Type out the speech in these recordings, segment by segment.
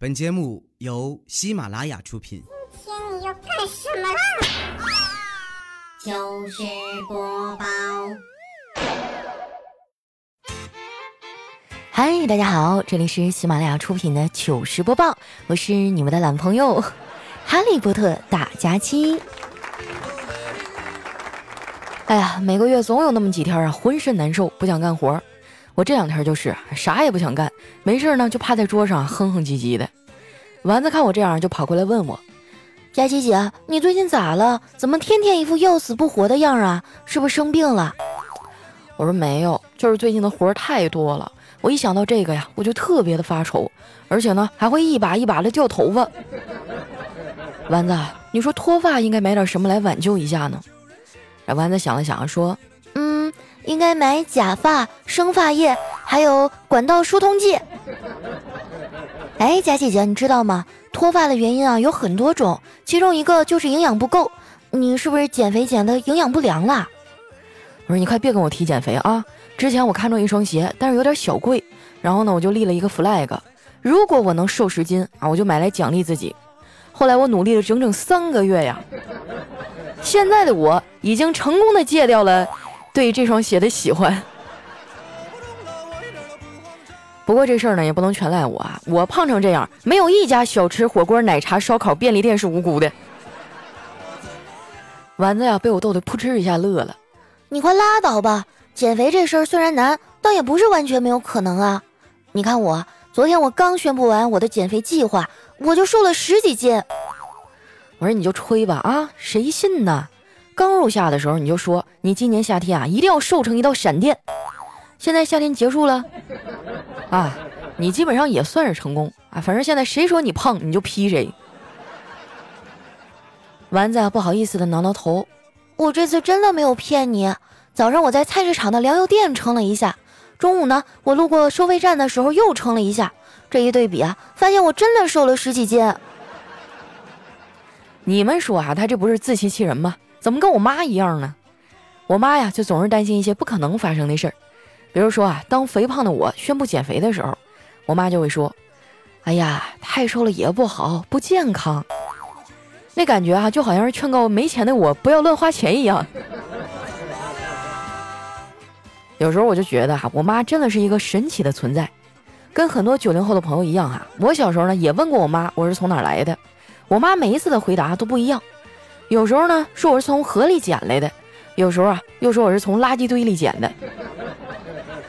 本节目由喜马拉雅出品。今天你要干什么啦？糗事播报。嗨，大家好，这里是喜马拉雅出品的糗事播报，我是你们的懒朋友 哈利波特大假期。哎呀，每个月总有那么几天啊，浑身难受，不想干活。我这两天就是啥也不想干，没事呢就趴在桌上哼哼唧唧的。丸子看我这样，就跑过来问我：“佳琪姐，你最近咋了？怎么天天一副要死不活的样啊？是不是生病了？”我说：“没有，就是最近的活太多了。我一想到这个呀，我就特别的发愁，而且呢还会一把一把的掉头发。”丸子，你说脱发应该买点什么来挽救一下呢？丸子想了想说。应该买假发、生发液，还有管道疏通剂。哎，佳姐姐，你知道吗？脱发的原因啊有很多种，其中一个就是营养不够。你是不是减肥减的营养不良了？我说你快别跟我提减肥啊！之前我看中一双鞋，但是有点小贵，然后呢我就立了一个 flag，如果我能瘦十斤啊，我就买来奖励自己。后来我努力了整整三个月呀，现在的我已经成功的戒掉了。对这双鞋的喜欢，不过这事儿呢也不能全赖我啊！我胖成这样，没有一家小吃、火锅、奶茶、烧烤、便利店是无辜的。丸子呀，被我逗得扑哧一下乐了。你快拉倒吧！减肥这事儿虽然难，倒也不是完全没有可能啊！你看我，昨天我刚宣布完我的减肥计划，我就瘦了十几斤。我说你就吹吧啊，谁信呢？刚入夏的时候，你就说你今年夏天啊一定要瘦成一道闪电。现在夏天结束了，啊，你基本上也算是成功啊。反正现在谁说你胖，你就劈谁。丸子不好意思的挠挠头，我这次真的没有骗你。早上我在菜市场的粮油店称了一下，中午呢我路过收费站的时候又称了一下，这一对比啊，发现我真的瘦了十几斤。你们说啊，他这不是自欺欺人吗？怎么跟我妈一样呢？我妈呀，就总是担心一些不可能发生的事儿，比如说啊，当肥胖的我宣布减肥的时候，我妈就会说：“哎呀，太瘦了也不好，不健康。”那感觉啊，就好像是劝告没钱的我不要乱花钱一样。有时候我就觉得哈，我妈真的是一个神奇的存在，跟很多九零后的朋友一样哈。我小时候呢也问过我妈我是从哪来的，我妈每一次的回答都不一样。有时候呢，说我是从河里捡来的；有时候啊，又说我是从垃圾堆里捡的。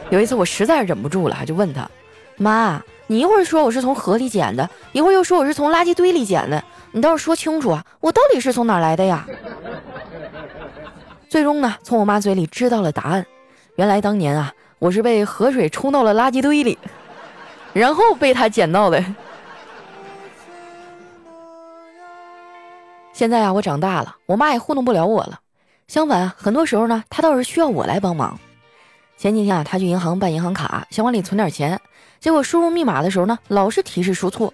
有一次我实在忍不住了，就问他：“妈，你一会儿说我是从河里捡的，一会儿又说我是从垃圾堆里捡的，你倒是说清楚啊，我到底是从哪儿来的呀？”最终呢，从我妈嘴里知道了答案，原来当年啊，我是被河水冲到了垃圾堆里，然后被他捡到的。现在啊，我长大了，我妈也糊弄不了我了。相反，很多时候呢，她倒是需要我来帮忙。前几天啊，她去银行办银行卡，想往里存点钱，结果输入密码的时候呢，老是提示输错。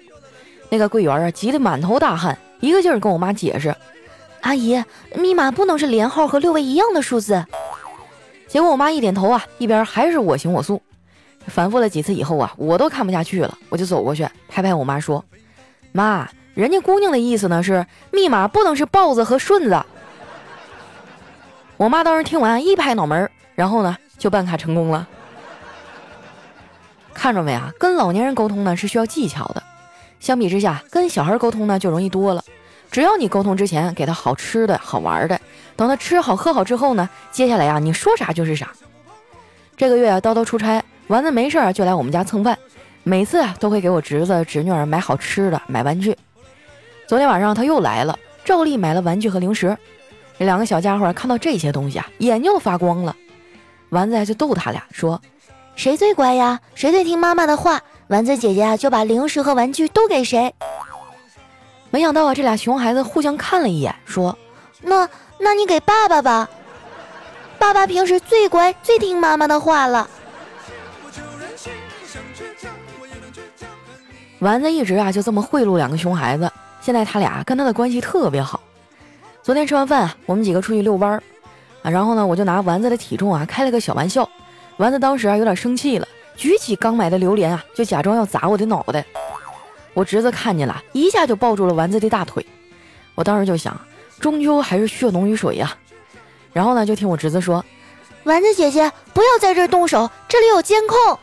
那个柜员啊，急得满头大汗，一个劲儿跟我妈解释：“阿姨，密码不能是连号和六位一样的数字。”结果我妈一点头啊，一边还是我行我素。反复了几次以后啊，我都看不下去了，我就走过去拍拍我妈说：“妈。”人家姑娘的意思呢是密码不能是豹子和顺子。我妈当时听完一拍脑门，然后呢就办卡成功了。看着没啊？跟老年人沟通呢是需要技巧的，相比之下跟小孩沟通呢就容易多了。只要你沟通之前给他好吃的好玩的，等他吃好喝好之后呢，接下来啊你说啥就是啥。这个月啊叨叨出差，丸子没事儿就来我们家蹭饭，每次啊都会给我侄子侄女儿买好吃的买玩具。昨天晚上他又来了，照例买了玩具和零食。这两个小家伙看到这些东西啊，眼睛都发光了。丸子就逗他俩说：“谁最乖呀？谁最听妈妈的话，丸子姐姐啊就把零食和玩具都给谁。”没想到啊，这俩熊孩子互相看了一眼，说：“那那你给爸爸吧，爸爸平时最乖最听妈妈的话了。”丸子一直啊就这么贿赂两个熊孩子。现在他俩跟他的关系特别好。昨天吃完饭，我们几个出去遛弯儿啊，然后呢，我就拿丸子的体重啊开了个小玩笑。丸子当时啊有点生气了，举起刚买的榴莲啊，就假装要砸我的脑袋。我侄子看见了，一下就抱住了丸子的大腿。我当时就想，终究还是血浓于水呀。然后呢，就听我侄子说：“丸子姐姐，不要在这儿动手，这里有监控。”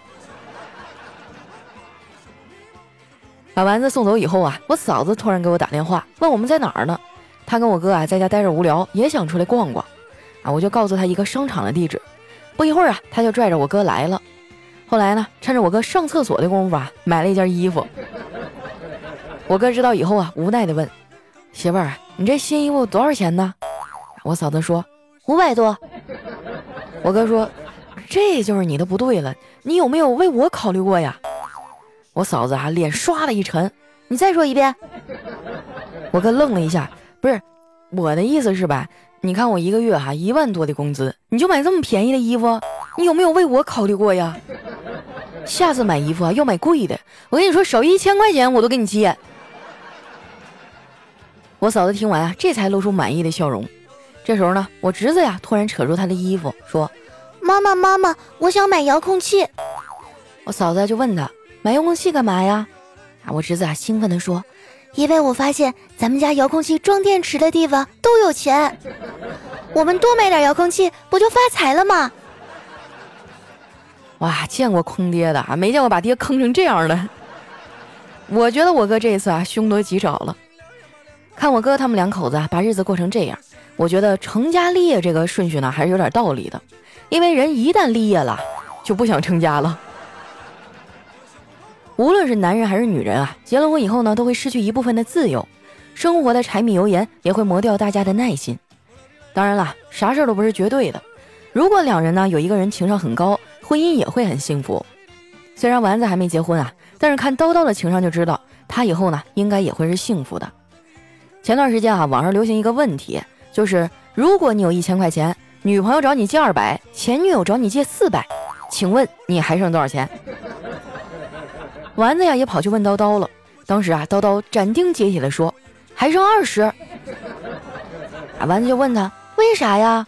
把丸子送走以后啊，我嫂子突然给我打电话，问我们在哪儿呢？她跟我哥啊在家待着无聊，也想出来逛逛。啊，我就告诉她一个商场的地址。不一会儿啊，她就拽着我哥来了。后来呢，趁着我哥上厕所的功夫啊，买了一件衣服。我哥知道以后啊，无奈的问媳妇儿：“你这新衣服多少钱呢？”我嫂子说：“五百多。”我哥说：“这就是你的不对了，你有没有为我考虑过呀？”我嫂子啊，脸唰的一沉，你再说一遍。我哥愣了一下，不是我的意思是吧？你看我一个月哈一万多的工资，你就买这么便宜的衣服，你有没有为我考虑过呀？下次买衣服啊要买贵的，我跟你说少一千块钱我都给你接。我嫂子听完啊，这才露出满意的笑容。这时候呢，我侄子呀突然扯住他的衣服说：“妈妈妈妈，我想买遥控器。”我嫂子就问他。买遥控器干嘛呀？啊，我侄子啊兴奋地说：“因为我发现咱们家遥控器装电池的地方都有钱，我们多买点遥控器不就发财了吗？”哇，见过坑爹的啊，没见过把爹坑成这样的。我觉得我哥这一次啊凶多吉少了。看我哥他们两口子啊把日子过成这样，我觉得成家立业这个顺序呢还是有点道理的，因为人一旦立业了，就不想成家了。无论是男人还是女人啊，结了婚以后呢，都会失去一部分的自由，生活的柴米油盐也会磨掉大家的耐心。当然了，啥事儿都不是绝对的。如果两人呢有一个人情商很高，婚姻也会很幸福。虽然丸子还没结婚啊，但是看叨叨的情商就知道，他以后呢应该也会是幸福的。前段时间啊，网上流行一个问题，就是如果你有一千块钱，女朋友找你借二百，前女友找你借四百，请问你还剩多少钱？丸子呀也跑去问叨叨了，当时啊叨叨斩钉截铁地说：“还剩二十。”啊，丸子就问他为啥呀？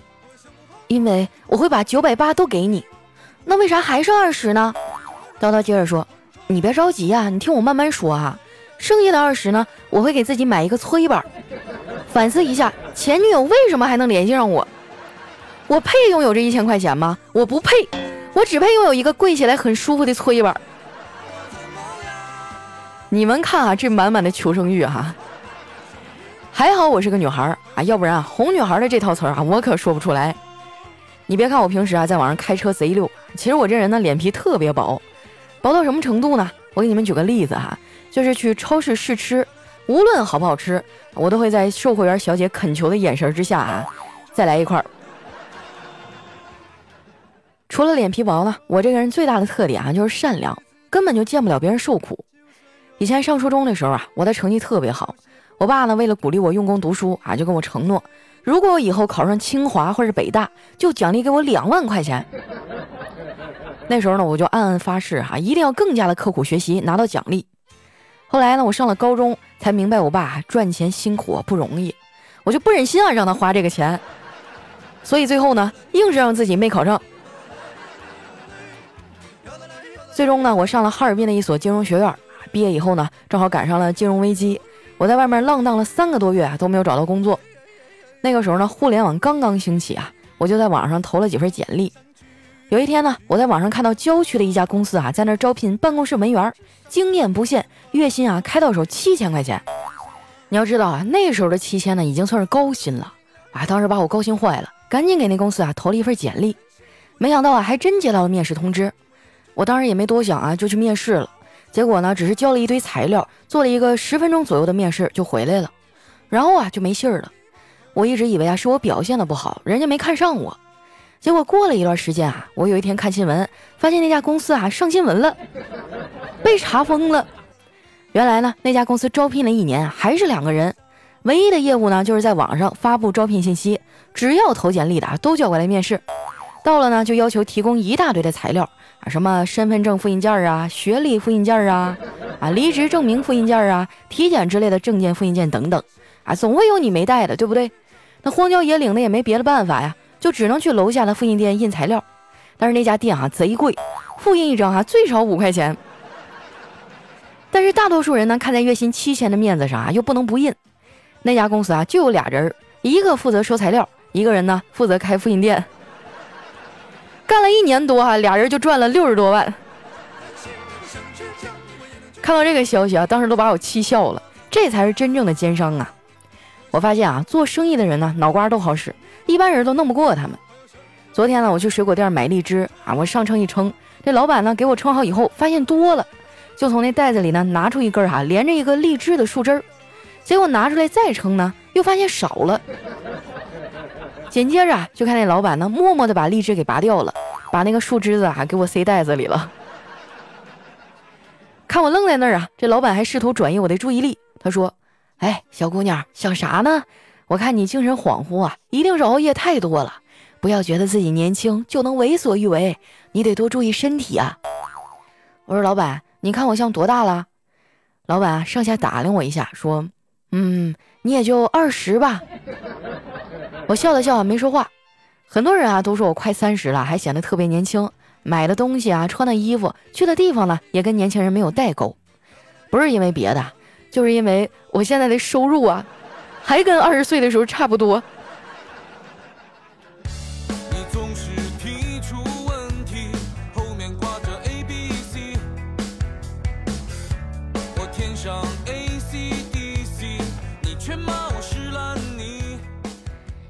因为我会把九百八都给你。那为啥还剩二十呢？叨叨接着说：“你别着急呀，你听我慢慢说啊。剩下的二十呢，我会给自己买一个搓衣板，反思一下前女友为什么还能联系上我。我配拥有这一千块钱吗？我不配，我只配拥有一个跪起来很舒服的搓衣板。”你们看啊，这满满的求生欲哈！还好我是个女孩啊，要不然啊，哄女孩的这套词儿啊，我可说不出来。你别看我平时啊，在网上开车贼溜，其实我这人呢，脸皮特别薄，薄到什么程度呢？我给你们举个例子哈，就是去超市试吃，无论好不好吃，我都会在售货员小姐恳求的眼神之下啊，再来一块儿。除了脸皮薄呢，我这个人最大的特点啊，就是善良，根本就见不了别人受苦。以前上初中的时候啊，我的成绩特别好。我爸呢，为了鼓励我用功读书啊，就跟我承诺，如果我以后考上清华或者北大，就奖励给我两万块钱。那时候呢，我就暗暗发誓哈，一定要更加的刻苦学习，拿到奖励。后来呢，我上了高中，才明白我爸赚钱辛苦不容易，我就不忍心啊让他花这个钱，所以最后呢，硬是让自己没考上。最终呢，我上了哈尔滨的一所金融学院。毕业以后呢，正好赶上了金融危机，我在外面浪荡了三个多月啊，都没有找到工作。那个时候呢，互联网刚刚兴起啊，我就在网上投了几份简历。有一天呢，我在网上看到郊区的一家公司啊，在那招聘办公室文员，经验不限，月薪啊开到手七千块钱。你要知道啊，那时候的七千呢，已经算是高薪了啊。当时把我高兴坏了，赶紧给那公司啊投了一份简历。没想到啊，还真接到了面试通知。我当时也没多想啊，就去面试了。结果呢，只是交了一堆材料，做了一个十分钟左右的面试就回来了，然后啊就没信儿了。我一直以为啊是我表现的不好，人家没看上我。结果过了一段时间啊，我有一天看新闻，发现那家公司啊上新闻了，被查封了。原来呢，那家公司招聘了一年还是两个人，唯一的业务呢就是在网上发布招聘信息，只要投简历的啊都叫过来面试，到了呢就要求提供一大堆的材料。什么身份证复印件啊，学历复印件啊，啊，离职证明复印件啊，体检之类的证件复印件等等，啊，总会有你没带的，对不对？那荒郊野岭的也没别的办法呀，就只能去楼下的复印店印材料。但是那家店啊贼贵，复印一张啊最少五块钱。但是大多数人呢，看在月薪七千的面子上啊，又不能不印。那家公司啊，就有俩人，一个负责收材料，一个人呢负责开复印店。干了一年多哈，俩人就赚了六十多万。看到这个消息啊，当时都把我气笑了。这才是真正的奸商啊！我发现啊，做生意的人呢，脑瓜都好使，一般人都弄不过他们。昨天呢，我去水果店买荔枝啊，我上称一称，这老板呢给我称好以后，发现多了，就从那袋子里呢拿出一根哈，连着一个荔枝的树枝儿。结果拿出来再称呢，又发现少了。紧接着就看那老板呢，默默的把荔枝给拔掉了，把那个树枝子啊给我塞袋子里了。看我愣在那儿啊，这老板还试图转移我的注意力。他说：“哎，小姑娘，想啥呢？我看你精神恍惚啊，一定是熬夜太多了。不要觉得自己年轻就能为所欲为，你得多注意身体啊。”我说：“老板，你看我像多大了？”老板，上下打量我一下，说：“嗯，你也就二十吧。”我笑了笑，没说话。很多人啊都说我快三十了，还显得特别年轻。买的东西啊，穿的衣服，去的地方呢，也跟年轻人没有代沟。不是因为别的。就是因为我现在的收入啊，还跟二十岁的时候差不多。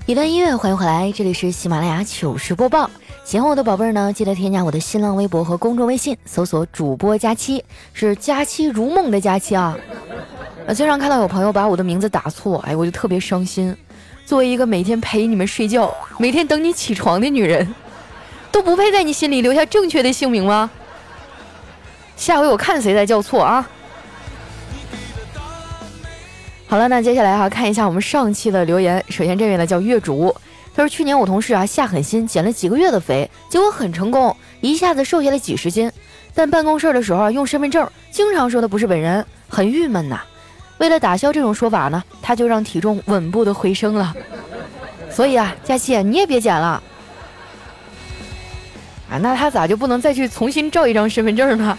一段音乐，欢迎回来，这里是喜马拉雅糗事播报。喜欢我的宝贝儿呢，记得添加我的新浪微博和公众微信，搜索主播佳期，是佳期如梦的佳期啊。呃，经常看到有朋友把我的名字打错，哎，我就特别伤心。作为一个每天陪你们睡觉、每天等你起床的女人，都不配在你心里留下正确的姓名吗？下回我看谁再叫错啊！好了，那接下来哈，看一下我们上期的留言。首先这位呢叫月主。他说：“去年我同事啊下狠心减了几个月的肥，结果很成功，一下子瘦下来几十斤。但办公室的时候用身份证，经常说的不是本人，很郁闷呐。为了打消这种说法呢，他就让体重稳步的回升了。所以啊，佳琪你也别减了啊。那他咋就不能再去重新照一张身份证呢？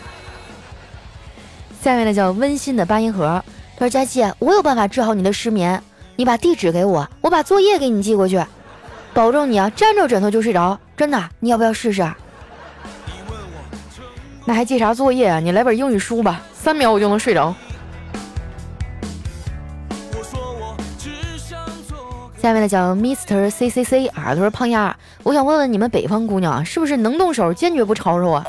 下面呢叫温馨的八音盒。他说：佳琪，我有办法治好你的失眠，你把地址给我，我把作业给你寄过去。”保证你啊，沾着枕头就睡着，真的，你要不要试试？那还记啥作业啊？你来本英语书吧，三秒我就能睡着。下面的叫 Mr C C C 啊，他说胖丫，我想问问你们北方姑娘啊，是不是能动手，坚决不吵吵啊？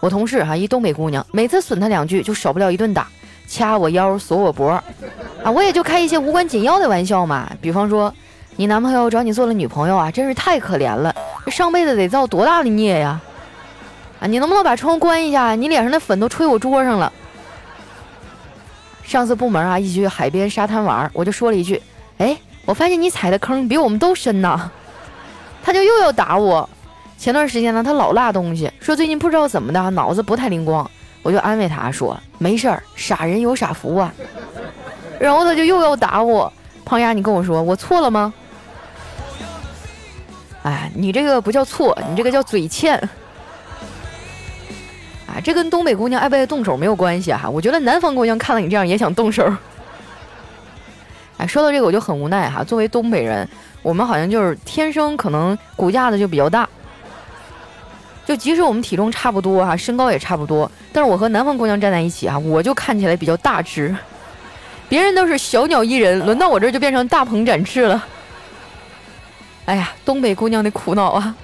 我同事哈，一东北姑娘，每次损她两句就少不了一顿打，掐我腰，锁我脖，啊，我也就开一些无关紧要的玩笑嘛，比方说。你男朋友找你做了女朋友啊，真是太可怜了！这上辈子得造多大的孽呀！啊，你能不能把窗户关一下？你脸上的粉都吹我桌上了。上次部门啊一起去海边沙滩玩，我就说了一句：“哎，我发现你踩的坑比我们都深呐。”他就又要打我。前段时间呢，他老落东西，说最近不知道怎么的，脑子不太灵光。我就安慰他说：“没事儿，傻人有傻福啊。”然后他就又要打我。胖丫，你跟我说，我错了吗？哎，你这个不叫错，你这个叫嘴欠。啊，这跟东北姑娘爱不爱动手没有关系哈。我觉得南方姑娘看了你这样也想动手。哎，说到这个我就很无奈哈。作为东北人，我们好像就是天生可能骨架子就比较大。就即使我们体重差不多哈，身高也差不多，但是我和南方姑娘站在一起啊，我就看起来比较大只。别人都是小鸟依人，轮到我这就变成大鹏展翅了。哎呀，东北姑娘的苦恼啊！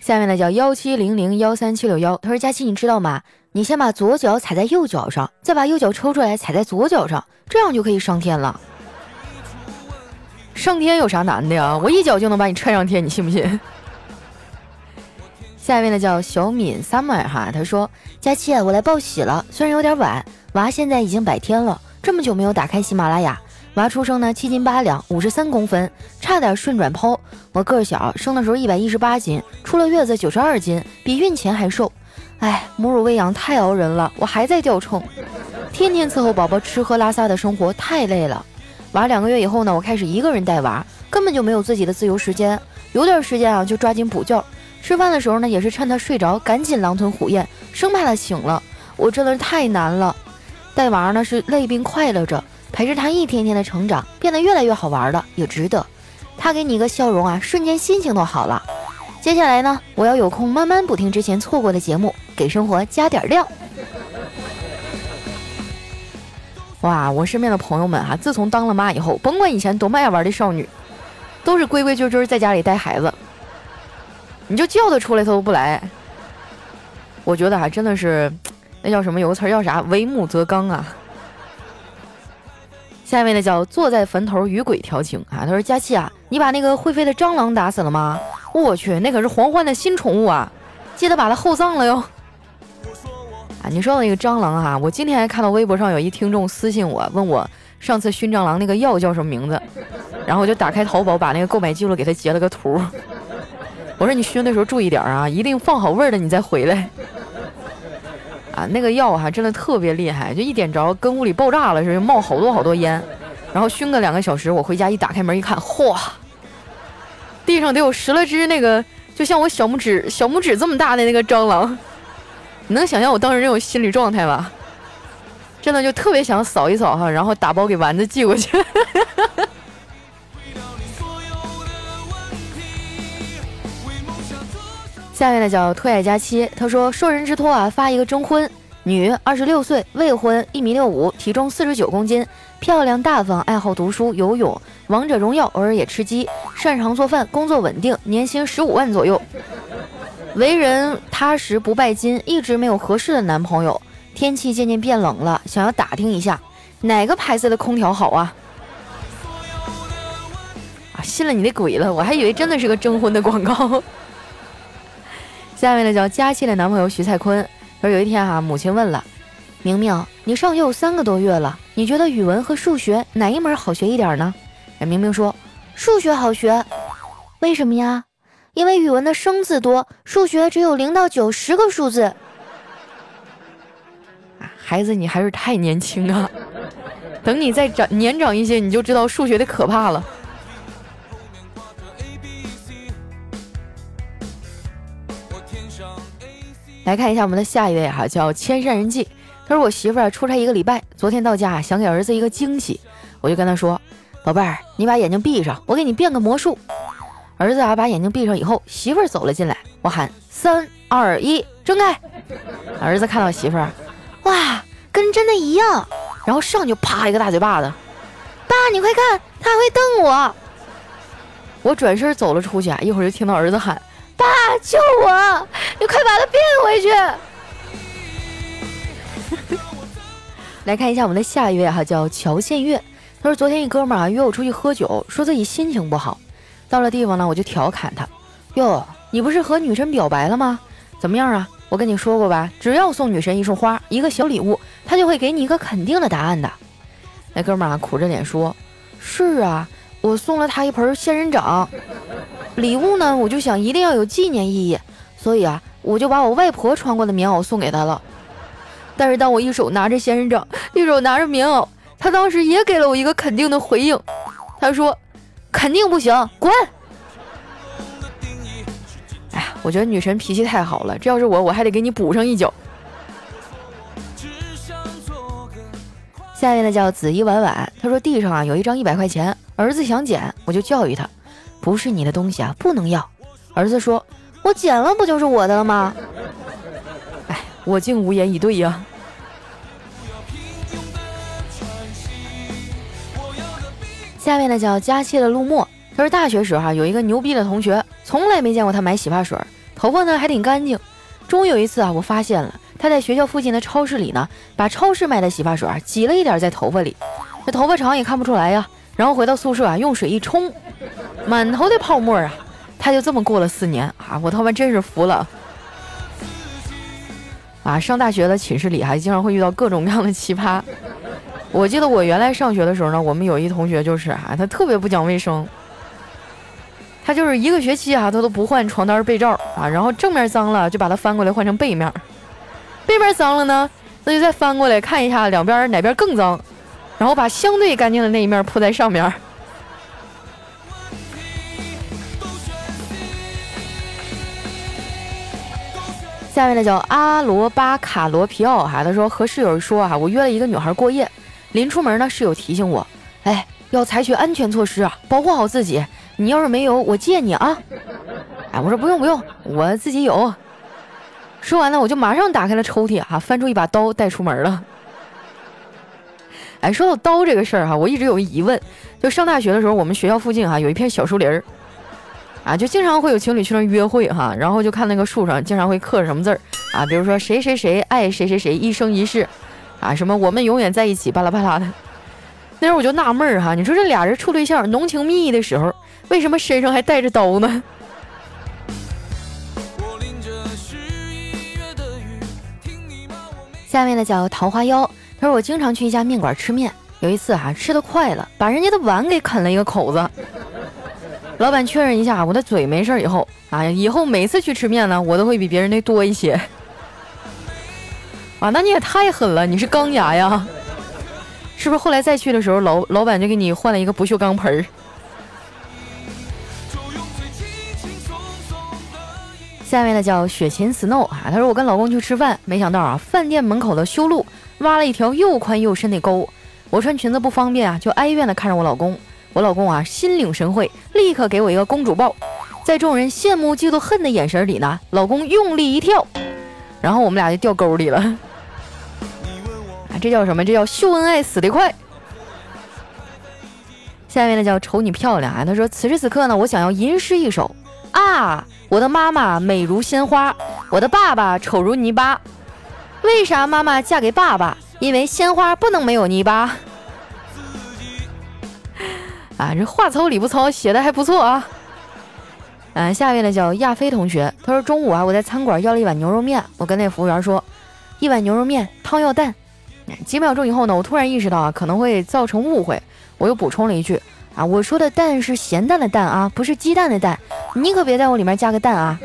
下面呢叫幺七零零幺三七六幺，他说：“佳琪，你知道吗？你先把左脚踩在右脚上，再把右脚抽出来踩在左脚上，这样就可以上天了。上天有啥难的呀？我一脚就能把你踹上天，你信不信？” 下一位呢叫小敏 summer 哈，他说：“佳期，我来报喜了，虽然有点晚，娃现在已经百天了，这么久没有打开喜马拉雅。”娃出生呢，七斤八两，五十三公分，差点顺转剖。我个儿小，生的时候一百一十八斤，出了月子九十二斤，比孕前还瘦。哎，母乳喂养太熬人了，我还在掉秤，天天伺候宝宝吃喝拉撒的生活太累了。娃两个月以后呢，我开始一个人带娃，根本就没有自己的自由时间，有点时间啊就抓紧补觉，吃饭的时候呢，也是趁他睡着，赶紧狼吞虎咽，生怕他醒了。我真的是太难了。带娃呢是累并快乐着，陪着他一天天的成长，变得越来越好玩了，也值得。他给你一个笑容啊，瞬间心情都好了。接下来呢，我要有空慢慢补听之前错过的节目，给生活加点料。哇，我身边的朋友们哈，自从当了妈以后，甭管以前多么爱玩的少女，都是规规矩矩在家里带孩子。你就叫他出来，他都不来。我觉得哈，真的是，那叫什么？有个词儿叫啥？为母则刚啊。下一位呢，叫坐在坟头与鬼调情啊。他说：“佳琪啊，你把那个会飞的蟑螂打死了吗？我去，那可是黄欢的新宠物啊，记得把它厚葬了哟。”啊，你说的那个蟑螂哈，我今天还看到微博上有一听众私信我，问我上次熏蟑螂那个药叫什么名字，然后我就打开淘宝，把那个购买记录给他截了个图。我说你熏的时候注意点啊，一定放好味儿的你再回来。啊，那个药哈真的特别厉害，就一点着跟屋里爆炸了似的，冒好多好多烟，然后熏个两个小时，我回家一打开门一看，嚯，地上得有十来只那个，就像我小拇指小拇指这么大的那个蟑螂。你能想象我当时那种心理状态吗？真的就特别想扫一扫哈，然后打包给丸子寄过去。下面呢叫推爱佳期，他说受人之托啊，发一个征婚，女，二十六岁，未婚，一米六五，体重四十九公斤，漂亮大方，爱好读书、游泳、王者荣耀，偶尔也吃鸡，擅长做饭，工作稳定，年薪十五万左右。为人踏实不拜金，一直没有合适的男朋友。天气渐渐变冷了，想要打听一下哪个牌子的空调好啊？啊，信了你的鬼了，我还以为真的是个征婚的广告。下面呢叫佳期的男朋友徐蔡坤，说有一天哈，母亲问了明明，你上学有三个多月了，你觉得语文和数学哪一门好学一点呢？明明说数学好学，为什么呀？因为语文的生字多，数学只有零到九十个数字。孩子，你还是太年轻啊！等你再长年长一些，你就知道数学的可怕了。来看一下我们的下一位哈，叫千山人迹。他说我媳妇儿出差一个礼拜，昨天到家想给儿子一个惊喜，我就跟他说：“宝贝儿，你把眼睛闭上，我给你变个魔术。”儿子啊，把眼睛闭上以后，媳妇儿走了进来。我喊三二一，睁开。儿子看到媳妇儿，哇，跟真的一样。然后上去啪一个大嘴巴子。爸，你快看，他还会瞪我。我转身走了出去啊，一会儿就听到儿子喊：“爸，救我！你快把他变回去。”来看一下我们的下一位哈，叫乔献月。他说昨天一哥们儿啊约我出去喝酒，说自己心情不好。到了地方呢，我就调侃他：“哟，你不是和女神表白了吗？怎么样啊？我跟你说过吧，只要送女神一束花，一个小礼物，她就会给你一个肯定的答案的。”那哥们儿，苦着脸说：“是啊，我送了她一盆仙人掌，礼物呢，我就想一定要有纪念意义，所以啊，我就把我外婆穿过的棉袄送给她了。但是当我一手拿着仙人掌，一手拿着棉袄，她当时也给了我一个肯定的回应，她说。”肯定不行，滚！哎呀，我觉得女神脾气太好了，这要是我，我还得给你补上一脚。下面呢叫紫衣婉婉，他说地上啊有一张一百块钱，儿子想捡，我就教育他，不是你的东西啊，不能要。儿子说，我捡了不就是我的了吗？哎，我竟无言以对呀。下面呢叫佳期的陆墨，他说大学时候有一个牛逼的同学，从来没见过他买洗发水，头发呢还挺干净。终于有一次啊，我发现了他在学校附近的超市里呢，把超市卖的洗发水挤了一点在头发里，这头发长也看不出来呀。然后回到宿舍啊，用水一冲，满头的泡沫啊。他就这么过了四年啊，我他妈真是服了。啊，上大学的寝室里还经常会遇到各种各样的奇葩。我记得我原来上学的时候呢，我们有一同学就是啊，他特别不讲卫生，他就是一个学期啊，他都不换床单被罩啊，然后正面脏了就把它翻过来换成背面，背面脏了呢，那就再翻过来看一下两边哪边更脏，然后把相对干净的那一面铺在上面。下面的叫阿罗巴卡罗皮奥哈，他说和室友说啊，我约了一个女孩过夜，临出门呢，室友提醒我，哎，要采取安全措施啊，保护好自己。你要是没有，我借你啊。哎，我说不用不用，我自己有。说完了，我就马上打开了抽屉哈，翻出一把刀带出门了。哎，说到刀这个事儿哈，我一直有疑问，就上大学的时候，我们学校附近哈有一片小树林儿。啊，就经常会有情侣去那约会哈，然后就看那个树上经常会刻什么字儿啊，比如说谁谁谁爱谁谁谁一生一世，啊，什么我们永远在一起巴拉巴拉的。那时候我就纳闷儿哈，你说这俩人处对象浓情蜜意的时候，为什么身上还带着刀呢？下面的叫桃花妖，他说我经常去一家面馆吃面，有一次哈吃的快了，把人家的碗给啃了一个口子。老板确认一下我的嘴没事以后，哎呀，以后每次去吃面呢，我都会比别人的多一些。啊，那你也太狠了，你是钢牙呀？是不是后来再去的时候，老老板就给你换了一个不锈钢盆儿？下面呢叫雪琴 Snow 啊，他说我跟老公去吃饭，没想到啊，饭店门口的修路挖了一条又宽又深的沟，我穿裙子不方便啊，就哀怨的看着我老公。我老公啊，心领神会，立刻给我一个公主抱，在众人羡慕、嫉妒、恨的眼神里呢，老公用力一跳，然后我们俩就掉沟里了。这叫什么？这叫秀恩爱死得快。下面呢叫瞅你漂亮啊，他说此时此刻呢，我想要吟诗一首啊，我的妈妈美如鲜花，我的爸爸丑如泥巴。为啥妈妈嫁给爸爸？因为鲜花不能没有泥巴。啊，这话糙理不糙，写的还不错啊。嗯，下面的叫亚飞同学，他说中午啊，我在餐馆要了一碗牛肉面，我跟那服务员说，一碗牛肉面，汤要淡。几秒钟以后呢，我突然意识到啊，可能会造成误会，我又补充了一句，啊，我说的蛋是咸蛋的蛋啊，不是鸡蛋的蛋，你可别在我里面加个蛋啊。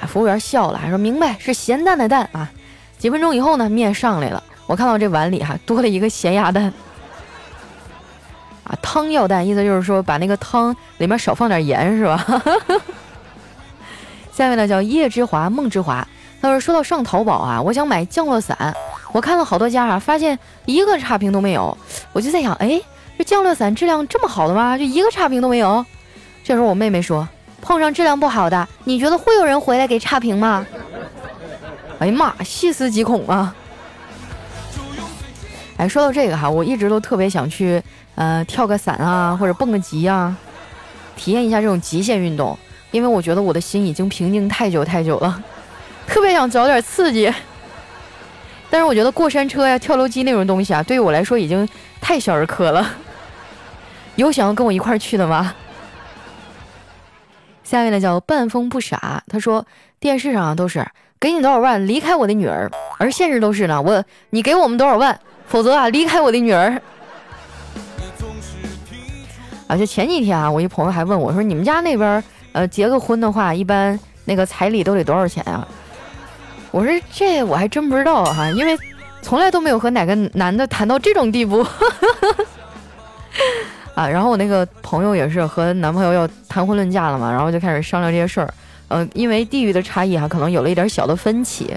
啊，服务员笑了，还说明白是咸蛋的蛋啊。几分钟以后呢，面上来了，我看到这碗里哈多了一个咸鸭蛋。啊，汤要淡，意思就是说把那个汤里面少放点盐，是吧？下面呢叫叶之华梦之华，他说说到上淘宝啊，我想买降落伞，我看了好多家啊，发现一个差评都没有，我就在想，哎，这降落伞质量这么好的吗？就一个差评都没有？这时候我妹妹说，碰上质量不好的，你觉得会有人回来给差评吗？哎呀妈，细思极恐啊！哎，说到这个哈，我一直都特别想去。呃，跳个伞啊，或者蹦个极啊，体验一下这种极限运动。因为我觉得我的心已经平静太久太久了，特别想找点刺激。但是我觉得过山车呀、跳楼机那种东西啊，对于我来说已经太小儿科了。有想要跟我一块儿去的吗？下面呢叫半疯不傻，他说电视上啊都是给你多少万离开我的女儿，而现实都是呢，我你给我们多少万，否则啊离开我的女儿。啊，就前几天啊，我一朋友还问我说：“你们家那边呃结个婚的话，一般那个彩礼都得多少钱啊？”我说：“这我还真不知道哈，因为从来都没有和哪个男的谈到这种地步。”啊，然后我那个朋友也是和男朋友要谈婚论嫁了嘛，然后就开始商量这些事儿。呃，因为地域的差异哈，可能有了一点小的分歧。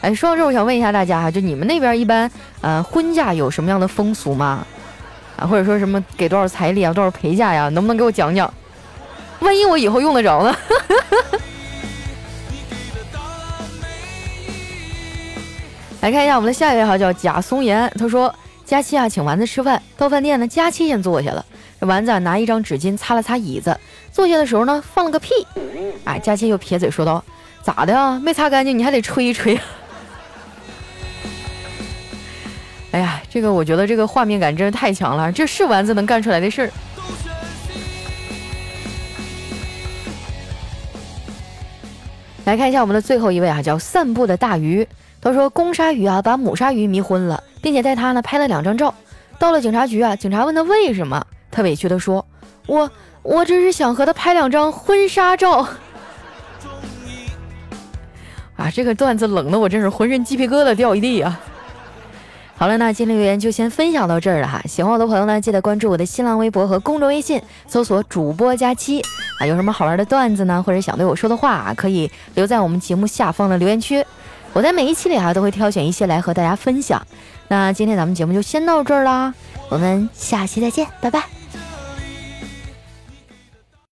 哎，说到这，我想问一下大家哈，就你们那边一般呃婚嫁有什么样的风俗吗？啊，或者说什么给多少彩礼啊，多少陪嫁呀？能不能给我讲讲？万一我以后用得着呢？来看一下我们的下一位哈，叫贾松岩。他说：“佳期啊，请丸子吃饭。到饭店呢，佳期先坐下了。这丸子啊拿一张纸巾擦了擦椅子，坐下的时候呢，放了个屁。哎，佳期又撇嘴说道：咋的啊？没擦干净，你还得吹一吹。”哎呀，这个我觉得这个画面感真是太强了，这是丸子能干出来的事儿。来看一下我们的最后一位啊，叫散步的大鱼。他说公鲨鱼啊把母鲨鱼迷昏了，并且带他呢拍了两张照。到了警察局啊，警察问他为什么，他委屈的说：“我我只是想和他拍两张婚纱照。”啊，这个段子冷的我真是浑身鸡皮疙瘩掉一地啊！好了，那今天留言就先分享到这儿了哈。喜欢我的朋友呢，记得关注我的新浪微博和公众微信，搜索“主播佳期”啊。有什么好玩的段子呢，或者想对我说的话啊，可以留在我们节目下方的留言区。我在每一期里啊都会挑选一些来和大家分享。那今天咱们节目就先到这儿啦，我们下期再见，拜拜。